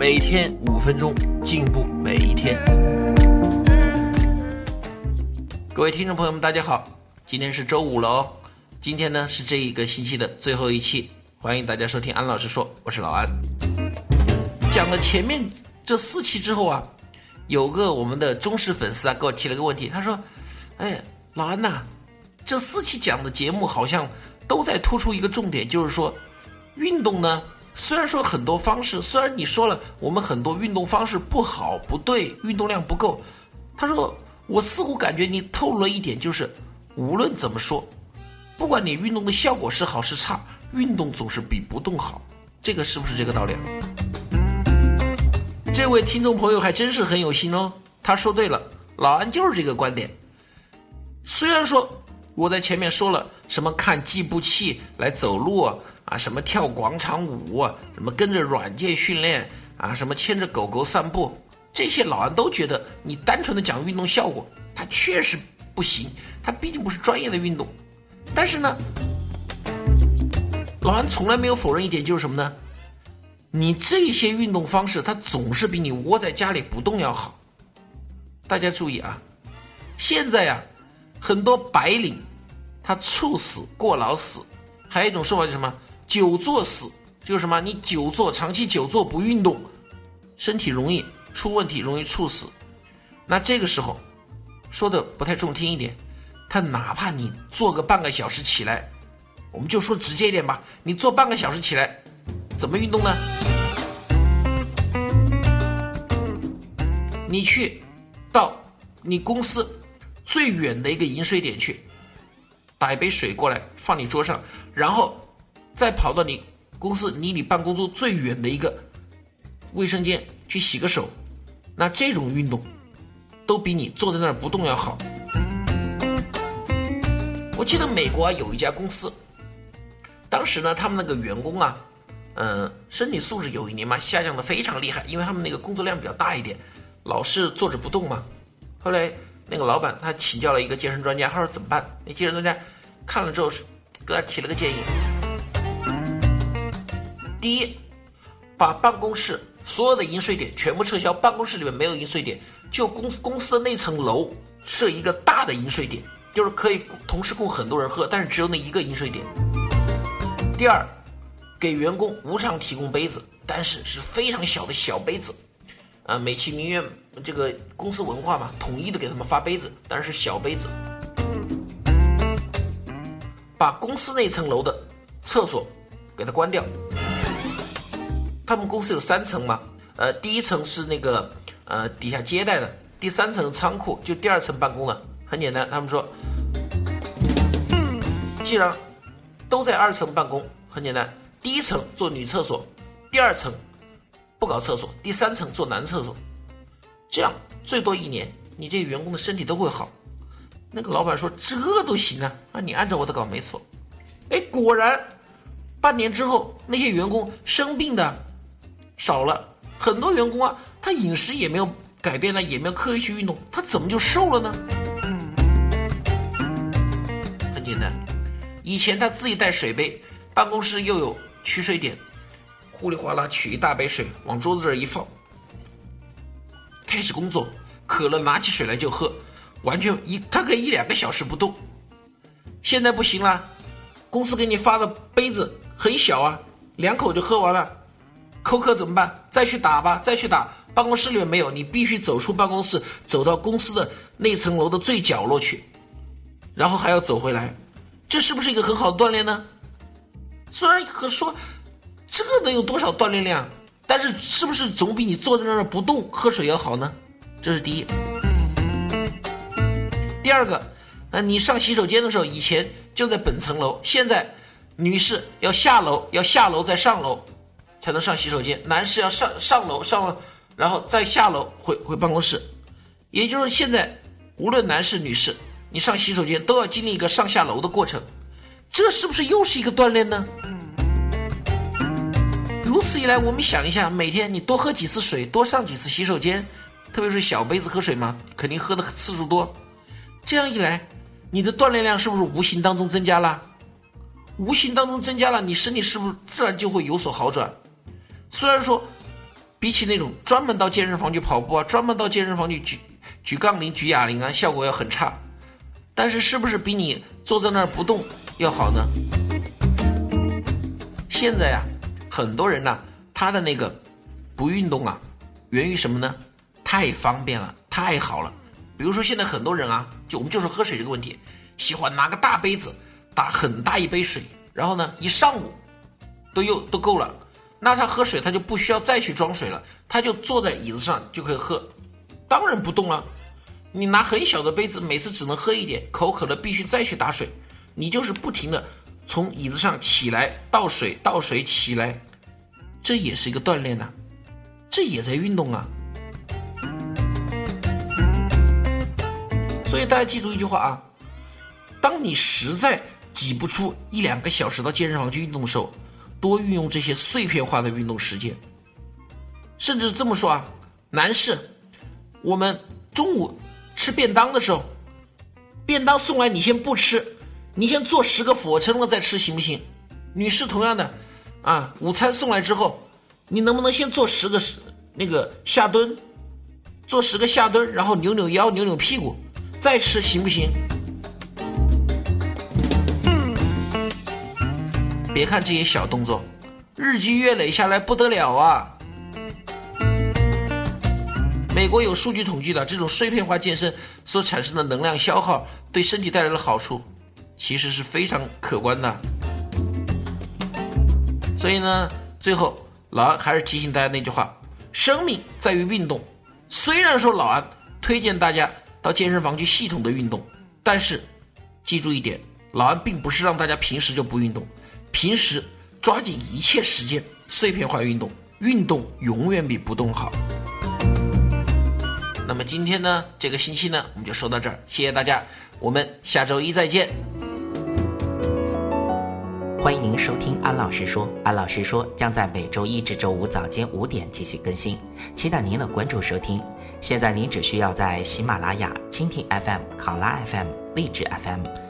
每天五分钟，进步每一天。各位听众朋友们，大家好，今天是周五了哦。今天呢是这一个星期的最后一期，欢迎大家收听安老师说，我是老安。讲了前面这四期之后啊，有个我们的忠实粉丝啊给我提了个问题，他说：“哎，老安呐，这四期讲的节目好像都在突出一个重点，就是说。”运动呢，虽然说很多方式，虽然你说了我们很多运动方式不好不对，运动量不够，他说我似乎感觉你透露了一点，就是无论怎么说，不管你运动的效果是好是差，运动总是比不动好，这个是不是这个道理？这位听众朋友还真是很有心哦，他说对了，老安就是这个观点。虽然说我在前面说了什么看计步器来走路。啊什么跳广场舞，什么跟着软件训练，啊，什么牵着狗狗散步，这些老安都觉得你单纯的讲运动效果，它确实不行，它毕竟不是专业的运动。但是呢，老安从来没有否认一点，就是什么呢？你这些运动方式，它总是比你窝在家里不动要好。大家注意啊，现在呀，很多白领他猝死、过劳死，还有一种说法是什么？久坐死就是什么？你久坐，长期久坐不运动，身体容易出问题，容易猝死。那这个时候说的不太中听一点，他哪怕你坐个半个小时起来，我们就说直接一点吧，你坐半个小时起来，怎么运动呢？你去到你公司最远的一个饮水点去，打一杯水过来放你桌上，然后。再跑到你公司离你办公桌最远的一个卫生间去洗个手，那这种运动都比你坐在那儿不动要好。我记得美国啊有一家公司，当时呢他们那个员工啊，嗯，身体素质有一年嘛下降的非常厉害，因为他们那个工作量比较大一点，老是坐着不动嘛。后来那个老板他请教了一个健身专家，他说怎么办？那健身专家看了之后是给他提了个建议。第一，把办公室所有的饮水点全部撤销，办公室里面没有饮水点，就公公司的那层楼设一个大的饮水点，就是可以同时供很多人喝，但是只有那一个饮水点。第二，给员工无偿提供杯子，但是是非常小的小杯子，啊，美其名曰这个公司文化嘛，统一的给他们发杯子，但是小杯子。把公司那层楼的厕所给它关掉。他们公司有三层嘛？呃，第一层是那个呃底下接待的，第三层仓库，就第二层办公的。很简单，他们说，既然都在二层办公，很简单，第一层做女厕所，第二层不搞厕所，第三层做男厕所，这样最多一年，你这员工的身体都会好。那个老板说这都行啊，那你按照我的搞没错。哎，果然半年之后，那些员工生病的。少了很多员工啊，他饮食也没有改变呢，也没有刻意去运动，他怎么就瘦了呢？很简单，以前他自己带水杯，办公室又有取水点，呼里哗啦取一大杯水往桌子这一放，开始工作，渴了拿起水来就喝，完全一他可以一两个小时不动。现在不行了，公司给你发的杯子很小啊，两口就喝完了。口渴怎么办？再去打吧，再去打。办公室里面没有，你必须走出办公室，走到公司的那层楼的最角落去，然后还要走回来。这是不是一个很好的锻炼呢？虽然可说这个能有多少锻炼量，但是是不是总比你坐在那儿不动喝水要好呢？这是第一。第二个，呃，你上洗手间的时候，以前就在本层楼，现在女士要下楼，要下楼再上楼。才能上洗手间，男士要上上楼上，然后再下楼回回办公室。也就是现在，无论男士女士，你上洗手间都要经历一个上下楼的过程，这是不是又是一个锻炼呢？如此一来，我们想一下，每天你多喝几次水，多上几次洗手间，特别是小杯子喝水嘛，肯定喝的次数多。这样一来，你的锻炼量是不是无形当中增加了？无形当中增加了，你身体是不是自然就会有所好转？虽然说，比起那种专门到健身房去跑步啊，专门到健身房去举举杠铃、举哑铃啊，效果要很差。但是，是不是比你坐在那儿不动要好呢？现在呀，很多人呢，他的那个不运动啊，源于什么呢？太方便了，太好了。比如说，现在很多人啊，就我们就说喝水这个问题，喜欢拿个大杯子。打很大一杯水，然后呢，一上午都又都够了。那他喝水，他就不需要再去装水了，他就坐在椅子上就可以喝，当然不动了。你拿很小的杯子，每次只能喝一点，口渴了必须再去打水。你就是不停的从椅子上起来倒水，倒水起来，这也是一个锻炼呐，这也在运动啊。所以大家记住一句话啊，当你实在。挤不出一两个小时到健身房去运动的时候，多运用这些碎片化的运动时间。甚至这么说啊，男士，我们中午吃便当的时候，便当送来你先不吃，你先做十个俯卧撑了再吃行不行？女士同样的，啊，午餐送来之后，你能不能先做十个那个下蹲，做十个下蹲，然后扭扭腰、扭扭屁股，再吃行不行？别看这些小动作，日积月累下来不得了啊！美国有数据统计的，这种碎片化健身所产生的能量消耗对身体带来的好处，其实是非常可观的。所以呢，最后老安还是提醒大家那句话：生命在于运动。虽然说老安推荐大家到健身房去系统的运动，但是记住一点，老安并不是让大家平时就不运动。平时抓紧一切时间碎片化运动，运动永远比不动好。那么今天呢，这个星期呢，我们就说到这儿，谢谢大家，我们下周一再见。欢迎您收听安老师说，安老师说将在每周一至周五早间五点进行更新，期待您的关注收听。现在您只需要在喜马拉雅、蜻蜓 FM、考拉 FM、荔枝 FM。